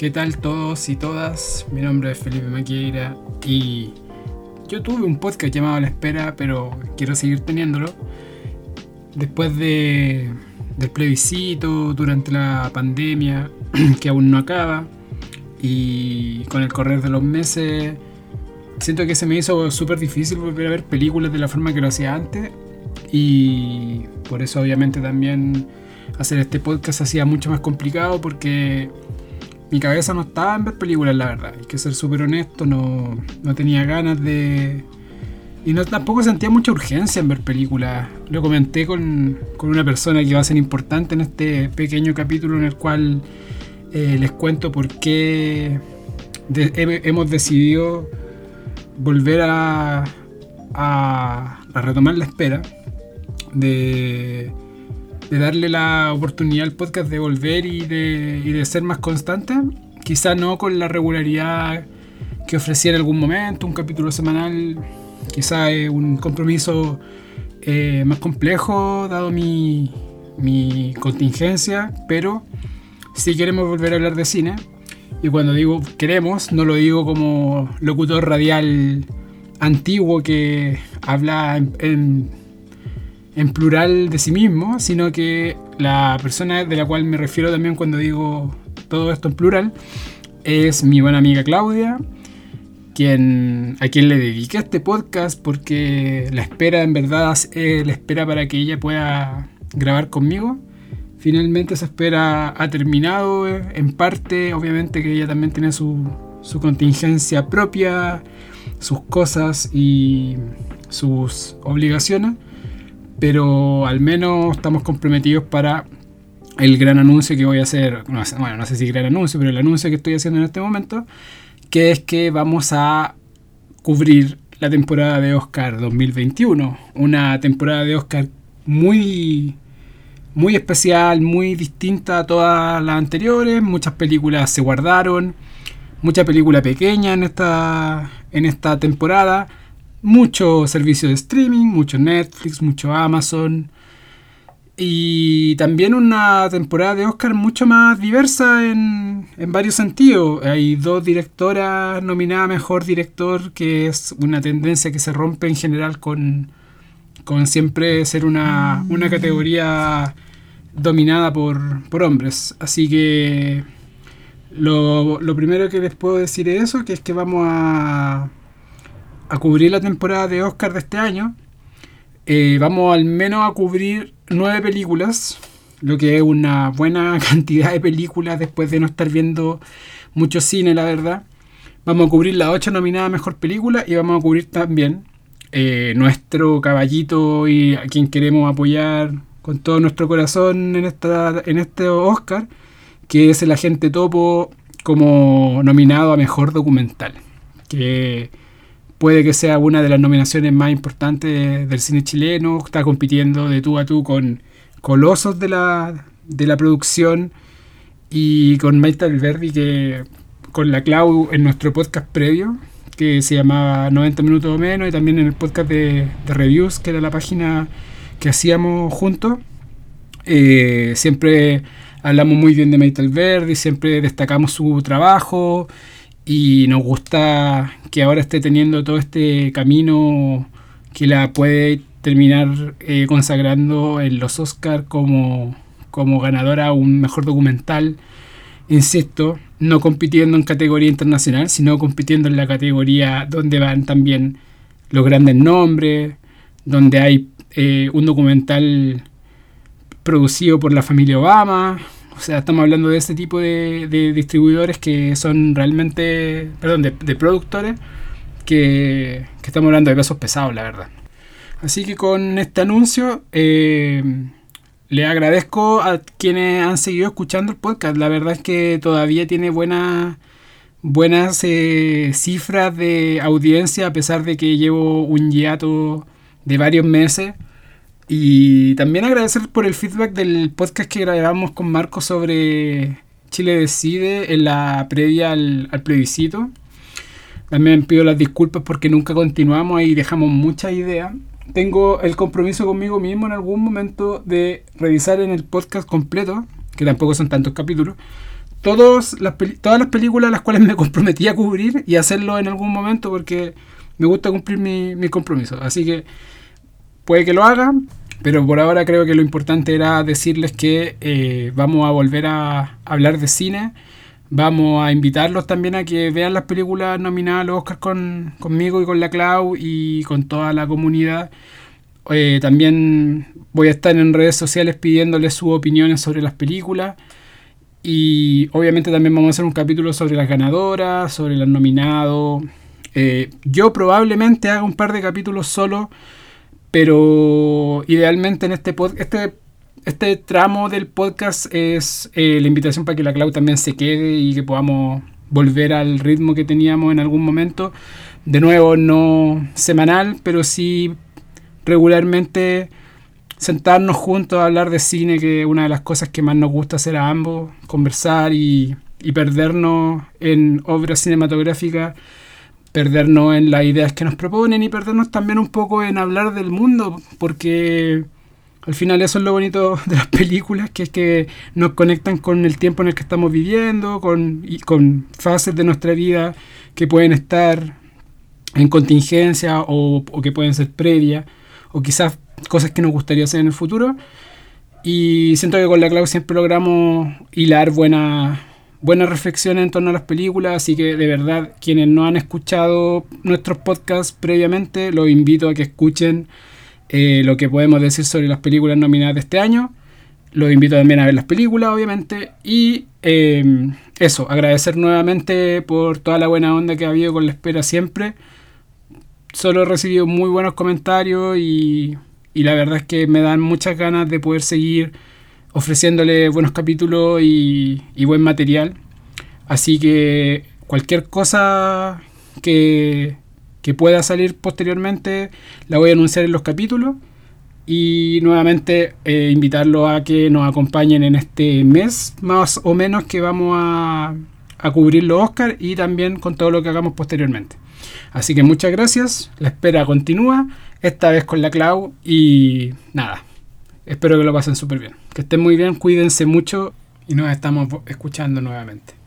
¿Qué tal todos y todas? Mi nombre es Felipe Maquieira y yo tuve un podcast llamado La Espera, pero quiero seguir teniéndolo. Después de, del plebiscito, durante la pandemia, que aún no acaba, y con el correr de los meses, siento que se me hizo súper difícil volver a ver películas de la forma que lo hacía antes. Y por eso obviamente también hacer este podcast hacía mucho más complicado porque mi cabeza no estaba en ver películas, la verdad. Hay que ser súper honesto, no, no, tenía ganas de... Y no, tampoco sentía mucha urgencia en ver películas. Lo comenté con, con, una persona que va a ser importante en este pequeño capítulo en el cual eh, les cuento por qué hemos decidido volver a, a retomar la espera de de darle la oportunidad al podcast de volver y de, y de ser más constante. Quizá no con la regularidad que ofrecía en algún momento, un capítulo semanal, quizá es un compromiso eh, más complejo dado mi, mi contingencia, pero si queremos volver a hablar de cine. Y cuando digo queremos, no lo digo como locutor radial antiguo que habla en plural de sí mismo, sino que la persona de la cual me refiero también cuando digo todo esto en plural es mi buena amiga Claudia, a quien le dediqué este podcast porque la espera en verdad es la espera para que ella pueda grabar conmigo. Finalmente esa espera ha terminado en parte, obviamente que ella también tiene su contingencia propia, sus cosas y sus obligaciones pero al menos estamos comprometidos para el gran anuncio que voy a hacer, bueno, no sé si gran anuncio, pero el anuncio que estoy haciendo en este momento, que es que vamos a cubrir la temporada de Oscar 2021, una temporada de Oscar muy muy especial, muy distinta a todas las anteriores, muchas películas se guardaron, mucha película pequeña en esta en esta temporada mucho servicio de streaming, mucho Netflix, mucho Amazon. Y también una temporada de Oscar mucho más diversa en, en varios sentidos. Hay dos directoras nominadas Mejor Director, que es una tendencia que se rompe en general con, con siempre ser una, una categoría dominada por, por hombres. Así que lo, lo primero que les puedo decir es eso, que es que vamos a a cubrir la temporada de Oscar de este año. Eh, vamos al menos a cubrir nueve películas, lo que es una buena cantidad de películas después de no estar viendo mucho cine, la verdad. Vamos a cubrir las ocho nominadas a Mejor Película y vamos a cubrir también eh, nuestro caballito y a quien queremos apoyar con todo nuestro corazón en, esta, en este Oscar, que es el agente topo como nominado a Mejor Documental. Que puede que sea una de las nominaciones más importantes del cine chileno, está compitiendo de tú a tú con colosos de la, de la producción y con Maite Alberdi, que con la Clau en nuestro podcast previo, que se llamaba 90 minutos o menos, y también en el podcast de, reviews, que era la página que hacíamos juntos. Eh, siempre hablamos muy bien de Maite Alberdi, siempre destacamos su trabajo y nos gusta que ahora esté teniendo todo este camino que la puede terminar eh, consagrando en los Oscars como, como ganadora a un mejor documental. Insisto, no compitiendo en categoría internacional, sino compitiendo en la categoría donde van también los grandes nombres, donde hay eh, un documental producido por la familia Obama, o sea, estamos hablando de ese tipo de, distribuidores que son realmente, perdón, de, productores que, estamos hablando de pesos pesados, la verdad. Así que con este anuncio, eh, le agradezco a quienes han seguido escuchando el podcast. La verdad es que todavía tiene buenas buenas eh, cifras de audiencia a pesar de que llevo un hiato de varios meses. Y también agradecer por el feedback del podcast que grabamos con Marco sobre Chile Decide en la previa al, plebiscito. También pido las disculpas porque nunca continuamos y dejamos muchas ideas. Tengo el compromiso conmigo mismo en algún momento de revisar en el podcast completo, que tampoco son tantos capítulos, todos las todas las películas las cuales me comprometí a cubrir y hacerlo en algún momento porque me gusta cumplir mi, mi compromiso. Así que puede que lo haga, pero por ahora creo que lo importante era decirles que eh, vamos a volver a hablar de cine. Vamos a invitarlos también a que vean las películas nominadas a los Oscars con, conmigo y con la Clau y con toda la comunidad. Eh, también voy a estar en redes sociales pidiéndoles sus opiniones sobre las películas. Y obviamente también vamos a hacer un capítulo sobre las ganadoras, sobre los nominados. Eh, yo probablemente haga un par de capítulos solo, pero idealmente en este este este tramo del podcast es eh, la invitación para que la Clau también se quede y que podamos volver al ritmo que teníamos en algún momento. De nuevo, no semanal, pero sí regularmente sentarnos juntos a hablar de cine, que es una de las cosas que más nos gusta hacer a ambos, conversar y, y perdernos en obras cinematográficas, perdernos en las ideas que nos proponen y perdernos también un poco en hablar del mundo, porque al final eso es lo bonito de las películas, que es que nos conectan con el tiempo en el que estamos viviendo, con, y con fases de nuestra vida que pueden estar en contingencia o, o que pueden ser previas, o quizás cosas que nos gustaría hacer en el futuro. Y siento que con la Clau siempre logramos hilar buenas buenas reflexiones en torno a las películas, así que de verdad quienes no han escuchado nuestros podcasts previamente, los invito a que escuchen eh, lo que podemos decir sobre las películas nominadas de este año. Los invito también a ver las películas, obviamente. Y eh, eso, agradecer nuevamente por toda la buena onda que ha habido con la espera siempre. Solo he recibido muy buenos comentarios y y la verdad es que me dan muchas ganas de poder seguir ofreciéndole buenos capítulos y, buen material. Así que cualquier cosa que, pueda salir posteriormente la voy a anunciar en los capítulos. Y nuevamente eh, invitarlo a que nos acompañen en este mes, más o menos, que vamos a, a cubrir los Oscars y también con todo lo que hagamos posteriormente. Así que muchas gracias, la espera continúa esta vez con la Clau y nada, espero que lo pasen súper bien. Que estén muy bien, cuídense mucho y nos estamos escuchando nuevamente.